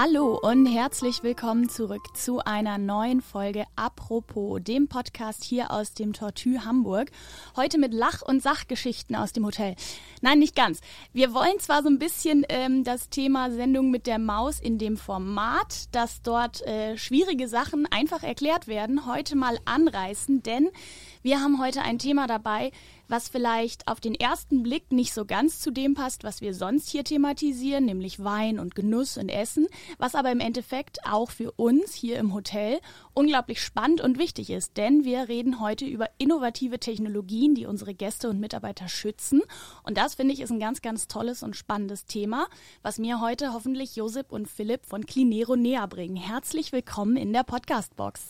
Hallo und herzlich willkommen zurück zu einer neuen Folge Apropos, dem Podcast hier aus dem Tortue Hamburg. Heute mit Lach- und Sachgeschichten aus dem Hotel. Nein, nicht ganz. Wir wollen zwar so ein bisschen ähm, das Thema Sendung mit der Maus in dem Format, dass dort äh, schwierige Sachen einfach erklärt werden, heute mal anreißen, denn wir haben heute ein Thema dabei, was vielleicht auf den ersten Blick nicht so ganz zu dem passt, was wir sonst hier thematisieren, nämlich Wein und Genuss und Essen, was aber im Endeffekt auch für uns hier im Hotel unglaublich spannend und wichtig ist, denn wir reden heute über innovative Technologien, die unsere Gäste und Mitarbeiter schützen. Und das finde ich ist ein ganz, ganz tolles und spannendes Thema, was mir heute hoffentlich Josip und Philipp von Clinero näher bringen. Herzlich willkommen in der Podcastbox.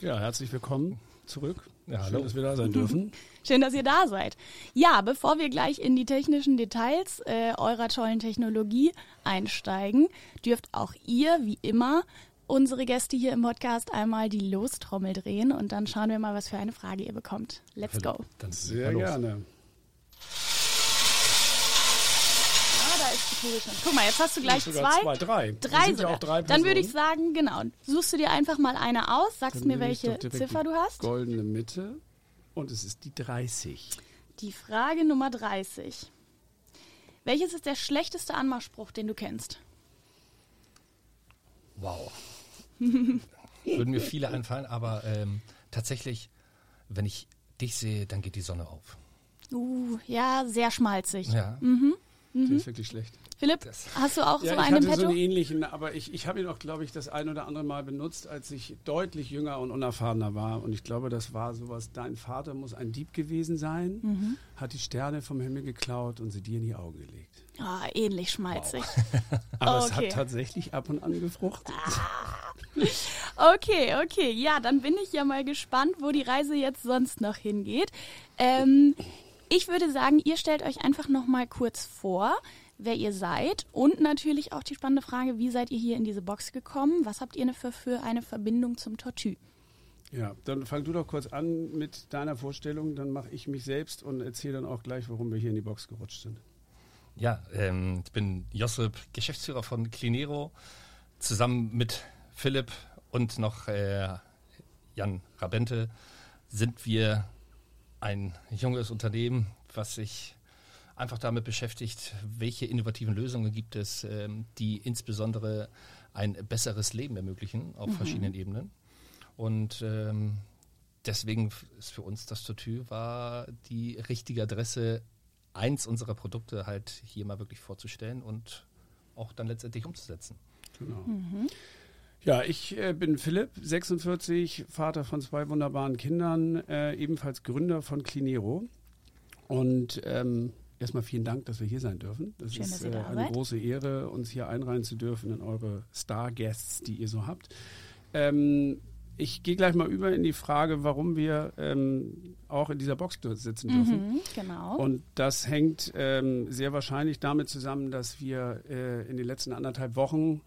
Ja, herzlich willkommen zurück. Ja, hallo. Schön, dass wir da sein dürfen. Schön, dass ihr da seid. Ja, bevor wir gleich in die technischen Details äh, eurer tollen Technologie einsteigen, dürft auch ihr, wie immer, unsere Gäste hier im Podcast einmal die Lostrommel drehen und dann schauen wir mal, was für eine Frage ihr bekommt. Let's go. Dann Sehr gerne. Ah, da ist die Kugel schon. Guck mal, jetzt hast du gleich Sogar zwei. zwei, drei. Drei sind ja sogar. auch drei Dann würde ich sagen, genau. Suchst du dir einfach mal eine aus, sagst Dann mir, welche Ziffer du hast. Goldene Mitte. Und es ist die 30. Die Frage Nummer 30. Welches ist der schlechteste Anmachspruch, den du kennst? Wow. Würden mir viele einfallen, aber ähm, tatsächlich, wenn ich dich sehe, dann geht die Sonne auf. Uh, ja, sehr schmalzig. Ja. Der ist wirklich schlecht. Philipp, Das- hast du auch Ja, so ich einen im hatte so einen ähnlichen, aber ich, ich habe ihn auch, glaube ich, das ein oder andere Mal benutzt, als ich deutlich jünger und unerfahrener war. Und ich glaube, das war sowas, dein Vater muss ein Dieb gewesen sein, Mhm. hat die Sterne vom Himmel geklaut und sie dir in die Augen gelegt. Ah, ähnlich schmalzig. Aber es Okay. hat tatsächlich ab und an gefruchtet. Okay, okay. Ja, dann bin ich ja mal gespannt, wo die Reise jetzt sonst noch hingeht. Ähm, ich würde sagen, ihr stellt euch einfach noch mal kurz vor, wer ihr seid und natürlich auch die spannende Frage, wie seid ihr hier in diese Box gekommen? Was habt ihr für, für eine Verbindung zum Tortue? Ja, dann fang du doch kurz an mit deiner Vorstellung, dann mache ich mich selbst und erzähle dann auch gleich, warum wir hier in die Box gerutscht sind. Ja, ähm, ich bin Josip, Geschäftsführer von Clinero, zusammen mit Philipp und noch äh, Jan Rabente sind wir ein junges Unternehmen, was sich einfach damit beschäftigt, welche innovativen Lösungen gibt es, ähm, die insbesondere ein besseres Leben ermöglichen auf verschiedenen Ebenen. Und ähm, deswegen ist für uns das Tortue war die richtige Adresse, eins unserer Produkte halt hier mal wirklich vorzustellen und auch dann letztendlich umzusetzen. Genau. Ja, ich äh, bin Philipp, 46, Vater von zwei wunderbaren Kindern, äh, ebenfalls Gründer von Clinero. Und ähm, erstmal vielen Dank, dass wir hier sein dürfen. Das Schön, ist äh, da eine große Ehre, uns hier einreihen zu dürfen in eure Star-Guests, die ihr so habt. Ähm, ich gehe gleich mal über in die Frage, warum wir ähm, auch in dieser Box sitzen dürfen. Mhm, genau. Und das hängt ähm, sehr wahrscheinlich damit zusammen, dass wir äh, in den letzten anderthalb Wochen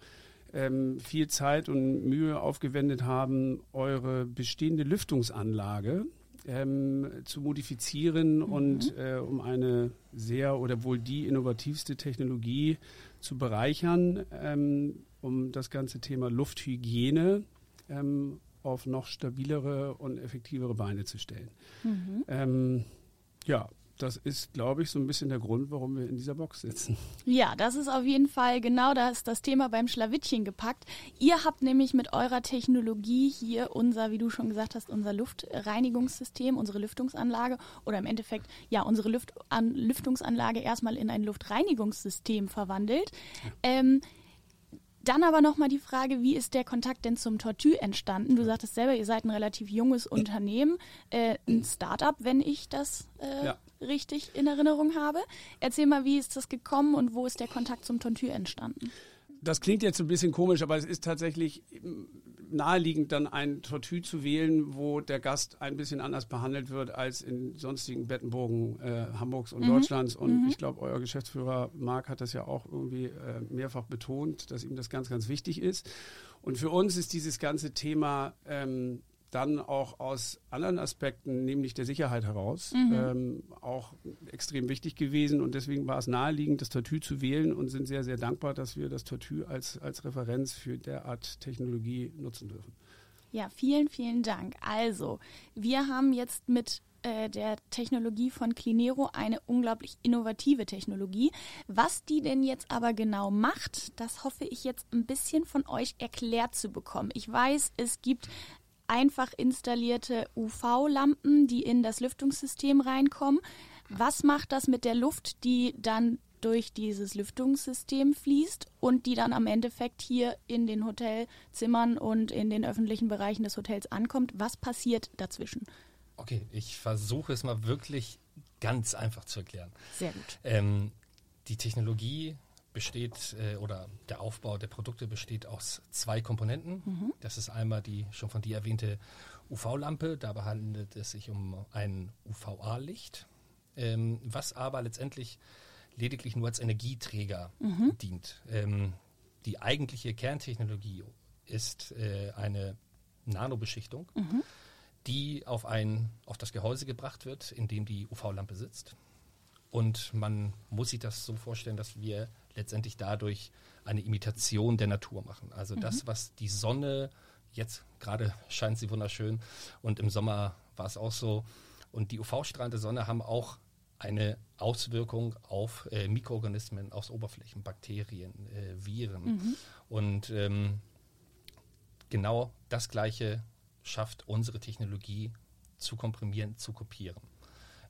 ähm, viel Zeit und Mühe aufgewendet haben, eure bestehende Lüftungsanlage ähm, zu modifizieren und äh, um eine sehr oder wohl die innovativste Technologie zu bereichern, ähm, um das ganze Thema Lufthygiene ähm, auf noch stabilere und effektivere Beine zu stellen. Ähm, ja, das ist, glaube ich, so ein bisschen der Grund, warum wir in dieser Box sitzen. Ja, das ist auf jeden Fall genau das, das Thema beim Schlawittchen gepackt. Ihr habt nämlich mit eurer Technologie hier unser, wie du schon gesagt hast, unser Luftreinigungssystem, unsere Lüftungsanlage oder im Endeffekt ja unsere Luft an, Lüftungsanlage erstmal in ein Luftreinigungssystem verwandelt. Ähm, dann aber nochmal die Frage, wie ist der Kontakt denn zum Tortue entstanden? Du sagtest selber, ihr seid ein relativ junges Unternehmen, äh, ein Startup, wenn ich das äh, Ja. Richtig in Erinnerung habe. Erzähl mal, wie ist das gekommen und wo ist der Kontakt zum Tortue entstanden? Das klingt jetzt ein bisschen komisch, aber es ist tatsächlich ähm, naheliegend, dann ein Tortue zu wählen, wo der Gast ein bisschen anders behandelt wird als in sonstigen Bettenburgen äh, Hamburgs und Deutschlands. Und ich glaube, euer Geschäftsführer Marc hat das ja auch irgendwie äh, mehrfach betont, dass ihm das ganz, ganz wichtig ist. Und für uns ist dieses ganze Thema ähm, dann auch aus anderen Aspekten, nämlich der Sicherheit heraus, Mhm. ähm, auch extrem wichtig gewesen. Und deswegen war es naheliegend, das Tortue zu wählen und sind sehr, sehr dankbar, dass wir das Tortue als, als Referenz für derart Technologie nutzen dürfen. Ja, vielen, vielen Dank. Also, wir haben jetzt mit äh, der Technologie von Clinero eine unglaublich innovative Technologie. Was die denn jetzt aber genau macht, das hoffe ich jetzt ein bisschen von euch erklärt zu bekommen. Ich weiß, es gibt einfach installierte UV-Lampen, die in das Lüftungssystem reinkommen. Was macht das mit der Luft, die dann durch dieses Lüftungssystem fließt und die dann am Endeffekt hier in den Hotelzimmern und in den öffentlichen Bereichen des Hotels ankommt? Was passiert dazwischen? Okay, ich versuche es mal wirklich ganz einfach zu erklären. Sehr gut. Ähm, die Technologie besteht äh, oder der Aufbau der Produkte besteht aus zwei Komponenten. Das ist einmal die schon von dir erwähnte UV-Lampe. Dabei handelt es sich um ein UVA-Licht, ähm, was aber letztendlich lediglich nur als Energieträger dient. Ähm, die eigentliche Kerntechnologie ist äh, eine Nanobeschichtung, die auf, ein, auf das Gehäuse gebracht wird, in dem die UV-Lampe sitzt. Und man muss sich das so vorstellen, dass wir letztendlich dadurch eine Imitation der Natur machen. Also das, was die Sonne, jetzt gerade scheint sie wunderschön und im Sommer war es auch so. Und die UV-Strahlen der Sonne haben auch eine Auswirkung auf äh, Mikroorganismen aus Oberflächen, Bakterien, äh, Viren. Und ähm, genau das Gleiche schafft unsere Technologie zu komprimieren, zu kopieren.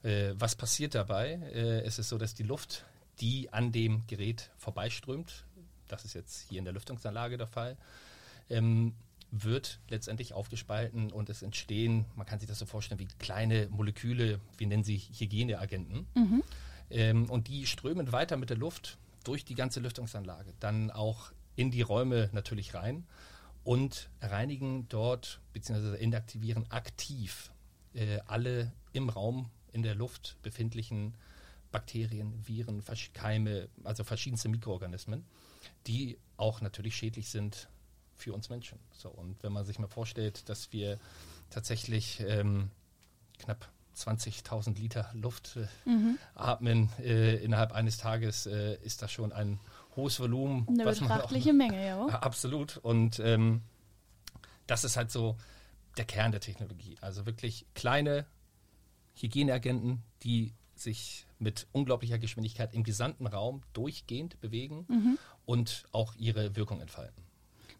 Äh, was passiert dabei? Äh, es ist so, dass die Luft, die an dem Gerät vorbeiströmt, das ist jetzt hier in der Lüftungsanlage der Fall, ähm, wird letztendlich aufgespalten und es entstehen, man kann sich das so vorstellen, wie kleine Moleküle, wir nennen sie Hygieneagenten. Ähm, und die strömen weiter mit der Luft durch die ganze Lüftungsanlage, dann auch in die Räume natürlich rein und reinigen dort bzw. inaktivieren aktiv äh, alle im Raum, in der Luft befindlichen Bakterien, Viren, Keime, also verschiedenste Mikroorganismen, die auch natürlich schädlich sind für uns Menschen. So, und wenn man sich mal vorstellt, dass wir tatsächlich ähm, knapp 20.000 Liter Luft äh, atmen äh, innerhalb eines Tages, äh, ist das schon ein hohes Volumen. Eine man auch- betrachtliche Menge, ja. ja, absolut. Und ähm, das ist halt so der Kern der Technologie. Also wirklich kleine Hygieneagenten, die sich mit unglaublicher Geschwindigkeit im gesamten Raum durchgehend bewegen Mhm. und auch ihre Wirkung entfalten.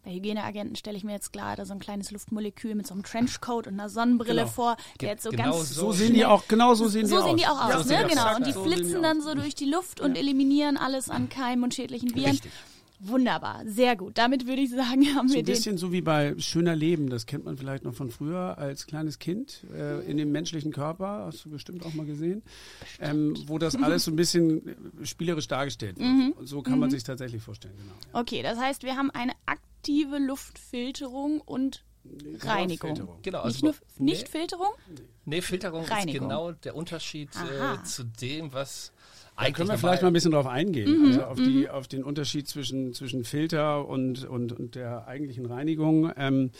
Bei Hygieneagenten stelle ich mir jetzt gerade so ein kleines Luftmolekül mit so einem Trenchcoat und einer Sonnenbrille Genau. vor, der jetzt so genau ganz so sehen die auch, genau so sehen so die aus. sehen die auch Ja, aus, so ne? Genau. aus. Und die So flitzen aus. dann so durch die Luft und eliminieren alles an Keimen und schädlichen Viren. Richtig. Wunderbar, sehr gut. Damit würde ich sagen, haben So wir ein bisschen so wie bei Schöner Leben, das kennt man vielleicht noch von früher als kleines Kind äh, in dem menschlichen Körper, hast du bestimmt auch mal gesehen, ähm, wo das alles so ein bisschen äh, spielerisch dargestellt wird. Mhm. Und so kann man sich tatsächlich vorstellen, genau. Okay, das heißt, wir haben eine aktive Luftfilterung und Reinigung. Filterung. Genau, Nicht also nur nee, nicht Filterung? nee, Filterung Reinigung. ist genau der Unterschied äh, zu dem, was Da eigentlich können wir vielleicht mal ein bisschen drauf eingehen, Mhm, also auf, die, auf den Unterschied zwischen, zwischen Filter und, und, und der eigentlichen Reinigung. Ähm,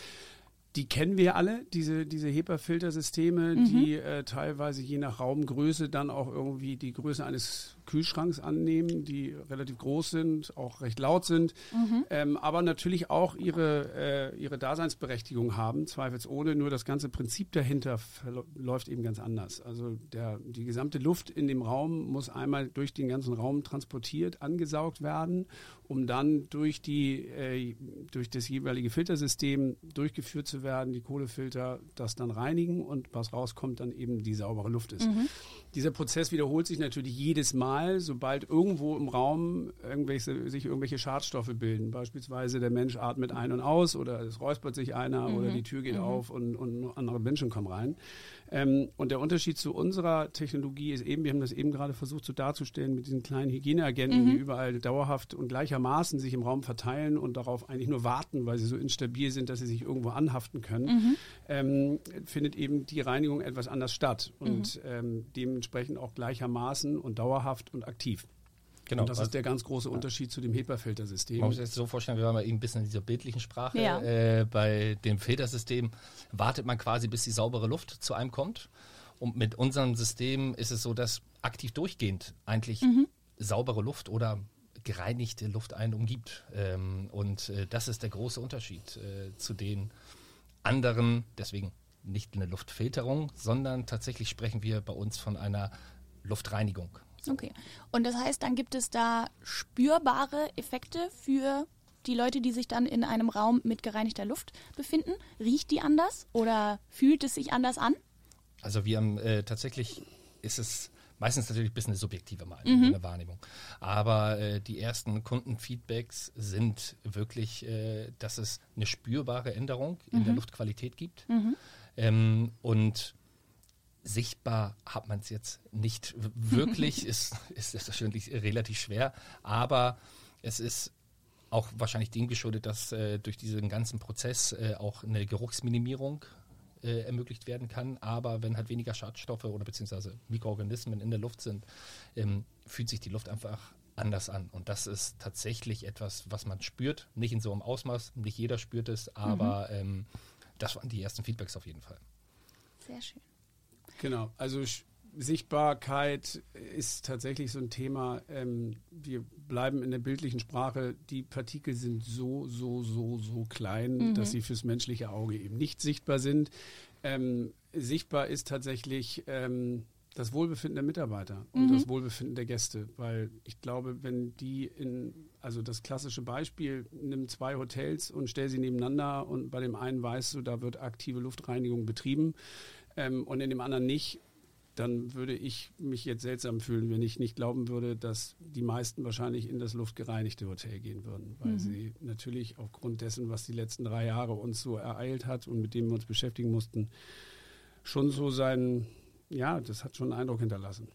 die kennen wir alle, diese, diese HEPA-Filtersysteme, Mhm. die äh, teilweise je nach Raumgröße dann auch irgendwie die Größe eines Kühlschranks annehmen, die relativ groß sind, auch recht laut sind, Mhm. ähm, aber natürlich auch ihre, äh, ihre Daseinsberechtigung haben, zweifelsohne. Nur das ganze Prinzip dahinter läuft eben ganz anders. Also der, die gesamte Luft in dem Raum muss einmal durch den ganzen Raum transportiert, angesaugt werden, um dann durch, die, äh, durch das jeweilige Filtersystem durchgeführt zu werden, die Kohlefilter das dann reinigen und was rauskommt, dann eben die saubere Luft ist. Dieser Prozess wiederholt sich natürlich jedes Mal, sobald irgendwo im Raum irgendwelche, sich irgendwelche Schadstoffe bilden. Beispielsweise der Mensch atmet ein und aus oder es räuspert sich einer oder die Tür geht auf und, und andere Menschen kommen rein. Ähm, und der Unterschied zu unserer Technologie ist eben, wir haben das eben gerade versucht so darzustellen mit diesen kleinen Hygieneagenten, die überall dauerhaft und gleichermaßen sich im Raum verteilen und darauf eigentlich nur warten, weil sie so instabil sind, dass sie sich irgendwo anhaften können, ähm, findet eben die Reinigung etwas anders statt und ähm, dementsprechend auch gleichermaßen und dauerhaft und aktiv. Genau. Und das ist der ganz große Unterschied ja. zu dem HEPA-Filtersystem. Man muss sich das so vorstellen, wir waren mal eben ein bisschen in dieser bildlichen Sprache. Ja. Äh, bei dem Filtersystem wartet man quasi, bis die saubere Luft zu einem kommt. Und mit unserem System ist es so, dass aktiv durchgehend eigentlich mhm. saubere Luft oder gereinigte Luft einen umgibt. Ähm, und äh, das ist der große Unterschied äh, zu den anderen, deswegen nicht eine Luftfilterung, sondern tatsächlich sprechen wir bei uns von einer Luftreinigung. Okay. Und das heißt, dann gibt es da spürbare Effekte für die Leute, die sich dann in einem Raum mit gereinigter Luft befinden? Riecht die anders oder fühlt es sich anders an? Also wir haben äh, tatsächlich ist es meistens natürlich ein bisschen eine subjektive Meinung, mhm. eine Wahrnehmung. Aber äh, die ersten Kundenfeedbacks sind wirklich, äh, dass es eine spürbare Änderung in der mhm. Luftqualität gibt. Mhm. Ähm, und sichtbar hat man es jetzt nicht wirklich, ist, ist selbstverständlich relativ schwer, aber es ist auch wahrscheinlich dem geschuldet, dass äh, durch diesen ganzen Prozess äh, auch eine Geruchsminimierung äh, ermöglicht werden kann. Aber wenn halt weniger Schadstoffe oder beziehungsweise Mikroorganismen in der Luft sind, ähm, fühlt sich die Luft einfach anders an. Und das ist tatsächlich etwas, was man spürt. Nicht in so einem Ausmaß, nicht jeder spürt es, aber mhm. ähm, das waren die ersten Feedbacks auf jeden Fall. Sehr schön. Genau, also Sichtbarkeit ist tatsächlich so ein Thema. Ähm, wir bleiben in der bildlichen Sprache. Die Partikel sind so, so, so, so klein, mhm. dass sie fürs menschliche Auge eben nicht sichtbar sind. Ähm, sichtbar ist tatsächlich ähm, das Wohlbefinden der Mitarbeiter und mhm. das Wohlbefinden der Gäste, weil ich glaube, wenn die in, also das klassische Beispiel, nimm zwei Hotels und stell sie nebeneinander und bei dem einen weißt du, da wird aktive Luftreinigung betrieben ähm, und in dem anderen nicht, dann würde ich mich jetzt seltsam fühlen, wenn ich nicht glauben würde, dass die meisten wahrscheinlich in das luftgereinigte Hotel gehen würden, weil mhm. sie natürlich aufgrund dessen, was die letzten drei Jahre uns so ereilt hat und mit dem wir uns beschäftigen mussten, schon so sein, ja, das hat schon einen Eindruck hinterlassen.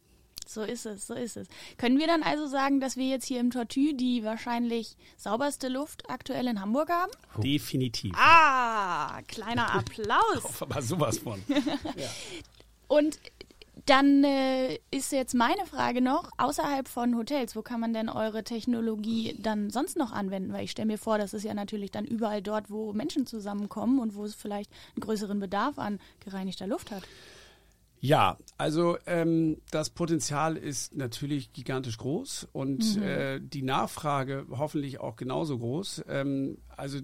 So ist es, so ist es. Können wir dann also sagen, dass wir jetzt hier im Tortue die wahrscheinlich sauberste Luft aktuell in Hamburg haben? Definitiv. Ah, kleiner Applaus. Aber sowas von. ja. Und dann äh, ist jetzt meine Frage noch, außerhalb von Hotels, wo kann man denn eure Technologie dann sonst noch anwenden? Weil ich stelle mir vor, das ist ja natürlich dann überall dort, wo Menschen zusammenkommen und wo es vielleicht einen größeren Bedarf an gereinigter Luft hat. Ja, also ähm, das Potenzial ist natürlich gigantisch groß und mhm. äh, die Nachfrage hoffentlich auch genauso groß. Ähm, also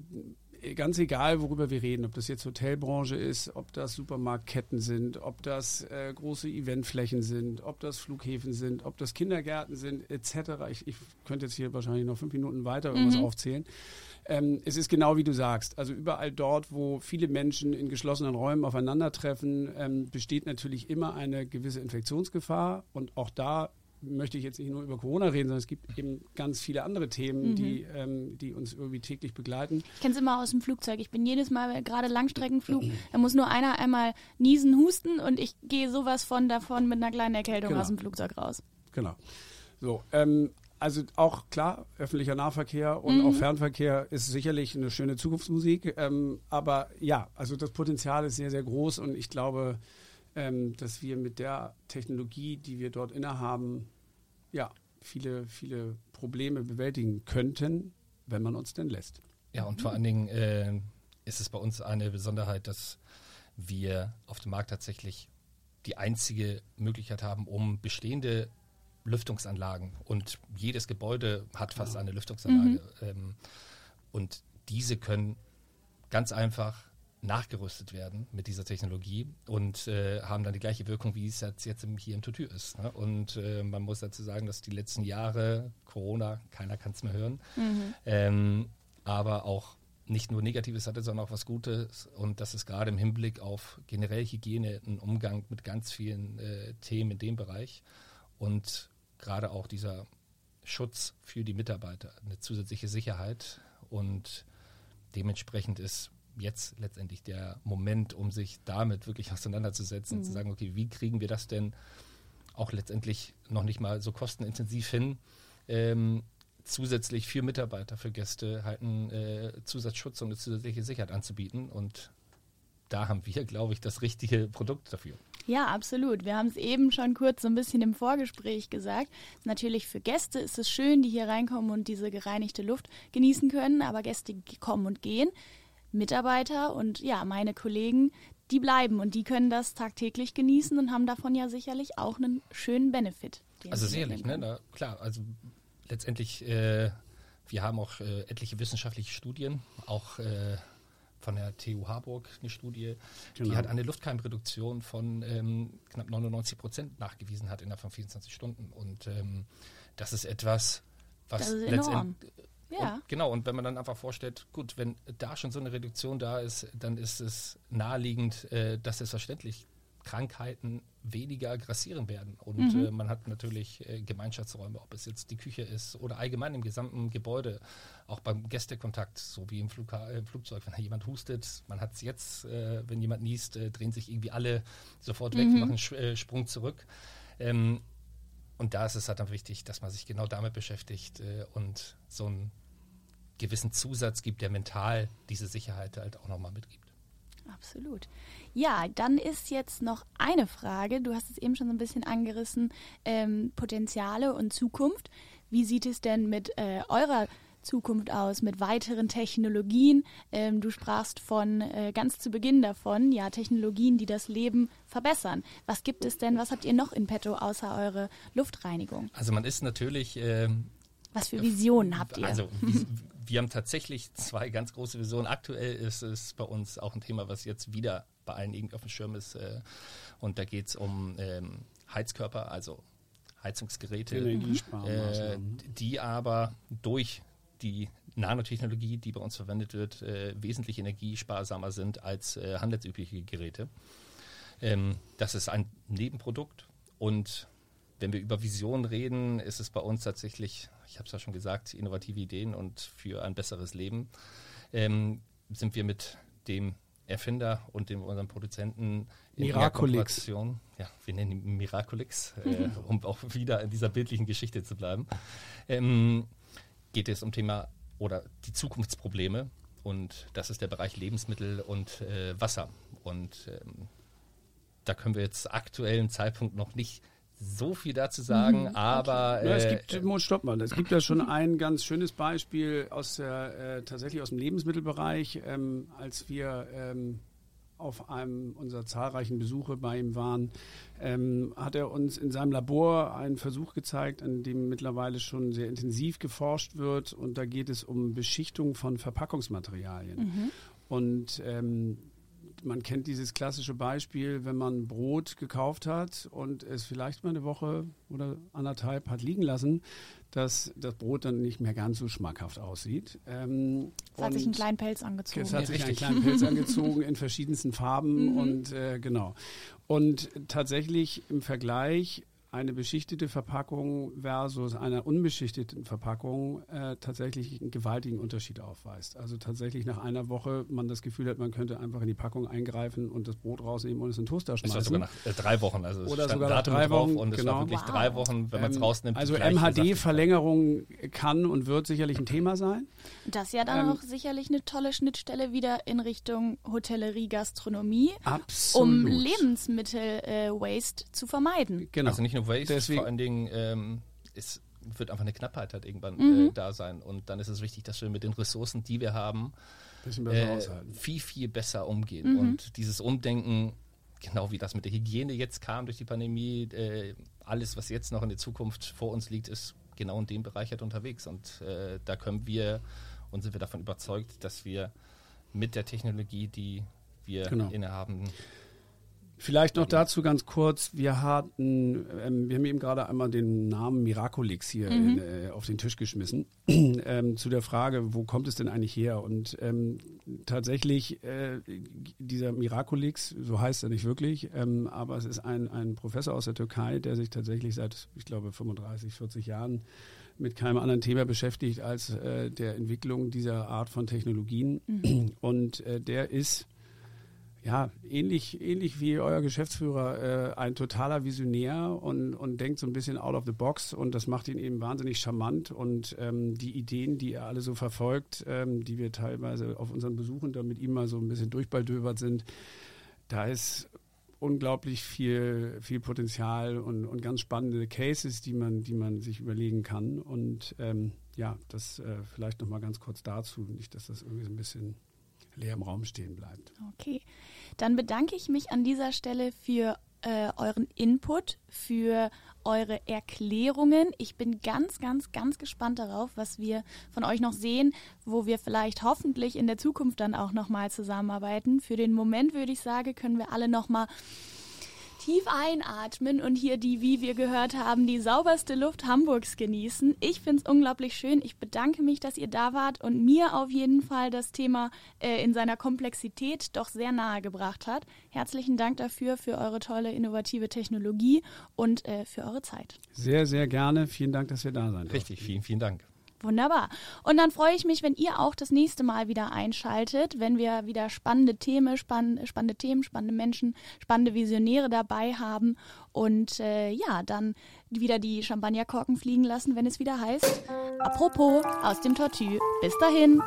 ganz egal, worüber wir reden, ob das jetzt Hotelbranche ist, ob das Supermarktketten sind, ob das äh, große Eventflächen sind, ob das Flughäfen sind, ob das Kindergärten sind, etc. Ich, ich könnte jetzt hier wahrscheinlich noch fünf Minuten weiter irgendwas mhm. aufzählen. Ähm, es ist genau wie du sagst. Also überall dort, wo viele Menschen in geschlossenen Räumen aufeinandertreffen, ähm, besteht natürlich immer eine gewisse Infektionsgefahr. Und auch da möchte ich jetzt nicht nur über Corona reden, sondern es gibt eben ganz viele andere Themen, mhm. die, ähm, die uns irgendwie täglich begleiten. Ich kenne es immer aus dem Flugzeug. Ich bin jedes Mal, gerade Langstreckenflug, da muss nur einer einmal niesen, husten und ich gehe sowas von davon mit einer kleinen Erkältung genau. aus dem Flugzeug raus. Genau. So, ähm, also auch klar, öffentlicher Nahverkehr und mhm. auch Fernverkehr ist sicherlich eine schöne Zukunftsmusik. Ähm, aber ja, also das Potenzial ist sehr, sehr groß und ich glaube, dass wir mit der Technologie, die wir dort innehaben, ja, viele, viele Probleme bewältigen könnten, wenn man uns denn lässt. Ja, und vor allen Dingen äh, ist es bei uns eine Besonderheit, dass wir auf dem Markt tatsächlich die einzige Möglichkeit haben, um bestehende Lüftungsanlagen und jedes Gebäude hat fast eine Lüftungsanlage. Mhm. Ähm, und diese können ganz einfach nachgerüstet werden mit dieser Technologie und äh, haben dann die gleiche Wirkung, wie es jetzt, jetzt hier im Tutu ist. Ne? Und äh, man muss dazu sagen, dass die letzten Jahre Corona, keiner kann es mehr hören, mhm. ähm, aber auch nicht nur Negatives hatte, sondern auch was Gutes. Und das ist gerade im Hinblick auf generell Hygiene ein Umgang mit ganz vielen äh, Themen in dem Bereich. Und gerade auch dieser Schutz für die Mitarbeiter, eine zusätzliche Sicherheit und dementsprechend ist jetzt letztendlich der Moment, um sich damit wirklich auseinanderzusetzen mhm. und zu mhm. sagen, okay, wie kriegen wir das denn auch letztendlich noch nicht mal so kostenintensiv hin, ähm, zusätzlich für Mitarbeiter, für Gäste halt einen äh, Zusatzschutz und eine zusätzliche Sicherheit anzubieten und da haben wir, glaube ich, das richtige Produkt dafür. Ja, absolut. Wir haben es eben schon kurz so ein bisschen im Vorgespräch gesagt. Natürlich für Gäste ist es schön, die hier reinkommen und diese gereinigte Luft genießen können, aber Gäste kommen und gehen. Mitarbeiter und ja, meine Kollegen, die bleiben und die können das tagtäglich genießen und haben davon ja sicherlich auch einen schönen Benefit. Also sicherlich, ne? Na, klar, also letztendlich, äh, wir haben auch äh, etliche wissenschaftliche Studien, auch äh, von der TU Harburg eine Studie, genau. die hat eine Luftkeimreduktion von ähm, knapp 99 Prozent nachgewiesen hat innerhalb von 24 Stunden. Und ähm, das ist etwas, was letztendlich ja. Und, genau, und wenn man dann einfach vorstellt, gut, wenn da schon so eine Reduktion da ist, dann ist es naheliegend, äh, dass selbstverständlich Krankheiten weniger grassieren werden. Und mhm. äh, man hat natürlich äh, Gemeinschaftsräume, ob es jetzt die Küche ist oder allgemein im gesamten Gebäude, auch beim Gästekontakt, so wie im Flug, äh, Flugzeug, wenn jemand hustet, man hat es jetzt, äh, wenn jemand niest, äh, drehen sich irgendwie alle sofort weg, mhm. machen einen äh, Sprung zurück. Ähm, und da ist es halt dann wichtig, dass man sich genau damit beschäftigt und so einen gewissen Zusatz gibt, der mental diese Sicherheit halt auch nochmal mitgibt. Absolut. Ja, dann ist jetzt noch eine Frage. Du hast es eben schon so ein bisschen angerissen, ähm, Potenziale und Zukunft. Wie sieht es denn mit äh, eurer Zukunft aus, mit weiteren Technologien? Ähm, du sprachst von äh, ganz zu Beginn davon, ja, Technologien, die das Leben verbessern. Was gibt es denn, was habt ihr noch in petto außer eure Luftreinigung? Also man ist natürlich... Ähm, was für Visionen habt ihr? Also wir haben tatsächlich zwei ganz große Visionen. Aktuell ist es bei uns auch ein Thema, was jetzt wieder bei allen irgendwie auf dem Schirm ist. Äh, und da geht es um ähm, Heizkörper, also Heizungsgeräte, äh, die aber durch die Nanotechnologie, die bei uns verwendet wird, äh, wesentlich energiesparsamer sind als äh, handelsübliche Geräte. Ähm, das ist ein Nebenprodukt und wenn wir über Visionen reden, ist es bei uns tatsächlich ich habe es ja schon gesagt, innovative Ideen und für ein besseres Leben, ähm, sind wir mit dem Erfinder und dem unserem Produzenten in Miraculix. Ja, wir nennen ihn Miraculix, äh, um auch wieder in dieser bildlichen Geschichte zu bleiben. Ähm, geht es um Thema oder die Zukunftsprobleme und das ist der Bereich Lebensmittel und äh, Wasser. Und ähm, da können wir jetzt aktuellen Zeitpunkt noch nicht so viel dazu sagen, mhm, aber okay. ja, es gibt, äh, stopp mal, es gibt ja schon ein ganz schönes Beispiel aus der äh, tatsächlich aus dem Lebensmittelbereich, ähm, als wir ähm, auf einem unserer zahlreichen Besuche bei ihm waren, ähm, hat er uns in seinem Labor einen Versuch gezeigt, an dem mittlerweile schon sehr intensiv geforscht wird. Und da geht es um Beschichtung von Verpackungsmaterialien. Mhm. Und ähm, man kennt dieses klassische Beispiel, wenn man Brot gekauft hat und es vielleicht mal eine Woche oder anderthalb hat liegen lassen, dass das Brot dann nicht mehr ganz so schmackhaft aussieht. Ähm, es hat sich einen kleinen Pelz angezogen. Es hat ja, sich einen kleinen Pelz angezogen in verschiedensten Farben mhm. und äh, genau. Und tatsächlich im Vergleich eine beschichtete Verpackung versus einer unbeschichteten Verpackung äh, tatsächlich einen gewaltigen Unterschied aufweist. Also tatsächlich nach einer Woche man das Gefühl hat, man könnte einfach in die Packung eingreifen und das Brot rausnehmen und es in den Toaster schmeißen. Das war sogar nach äh, drei Wochen. Also Oder sogar nach drei Wochen. Und es genau. war wirklich wow. drei Wochen, wenn man es ähm, rausnimmt. Also MHD-Verlängerung kann und wird sicherlich ein Thema sein. Das ist ja dann ähm, auch sicherlich eine tolle Schnittstelle wieder in Richtung Hotellerie, Gastronomie, absolut. um Lebensmittel-Waste äh, zu vermeiden. Genau. Also nicht nur Waste, Deswegen. vor allen Dingen ähm, es wird einfach eine Knappheit halt irgendwann mhm. äh, da sein. Und dann ist es wichtig, dass wir mit den Ressourcen, die wir haben, äh, viel, viel besser umgehen. Mhm. Und dieses Umdenken, genau wie das mit der Hygiene jetzt kam durch die Pandemie, äh, alles, was jetzt noch in der Zukunft vor uns liegt, ist genau in dem Bereich halt unterwegs. Und äh, da können wir und sind wir davon überzeugt, dass wir mit der Technologie, die wir genau. innehaben, Vielleicht noch dazu ganz kurz. Wir hatten, ähm, wir haben eben gerade einmal den Namen Miraculix hier mhm. in, äh, auf den Tisch geschmissen. ähm, zu der Frage, wo kommt es denn eigentlich her? Und ähm, tatsächlich, äh, dieser Miraculix, so heißt er nicht wirklich, ähm, aber es ist ein, ein Professor aus der Türkei, der sich tatsächlich seit, ich glaube, 35, 40 Jahren mit keinem anderen Thema beschäftigt als äh, der Entwicklung dieser Art von Technologien. Mhm. Und äh, der ist ja, ähnlich, ähnlich wie euer Geschäftsführer, äh, ein totaler Visionär und, und denkt so ein bisschen out of the box und das macht ihn eben wahnsinnig charmant und ähm, die Ideen, die er alle so verfolgt, ähm, die wir teilweise auf unseren Besuchen da mit ihm mal so ein bisschen durchbaldövert sind, da ist unglaublich viel, viel Potenzial und, und ganz spannende Cases, die man, die man sich überlegen kann. Und ähm, ja, das äh, vielleicht noch mal ganz kurz dazu, nicht, dass das irgendwie so ein bisschen leer im Raum stehen bleibt. Okay, dann bedanke ich mich an dieser Stelle für äh, euren Input, für eure Erklärungen. Ich bin ganz, ganz, ganz gespannt darauf, was wir von euch noch sehen, wo wir vielleicht hoffentlich in der Zukunft dann auch nochmal zusammenarbeiten. Für den Moment würde ich sagen, können wir alle nochmal tief einatmen und hier die, wie wir gehört haben, die sauberste Luft Hamburgs genießen. Ich finde es unglaublich schön. Ich bedanke mich, dass ihr da wart und mir auf jeden Fall das Thema äh, in seiner Komplexität doch sehr nahe gebracht hat. Herzlichen Dank dafür, für eure tolle, innovative Technologie und äh, für eure Zeit. Sehr, sehr gerne. Vielen Dank, dass wir da sein Richtig, vielen, vielen Dank. Wunderbar. Und dann freue ich mich, wenn ihr auch das nächste Mal wieder einschaltet, wenn wir wieder spannende Themen, spann spannende Themen, spannende Menschen, spannende Visionäre dabei haben und äh, ja, dann wieder die Champagnerkorken fliegen lassen, wenn es wieder heißt. Apropos aus dem Tortue. Bis dahin.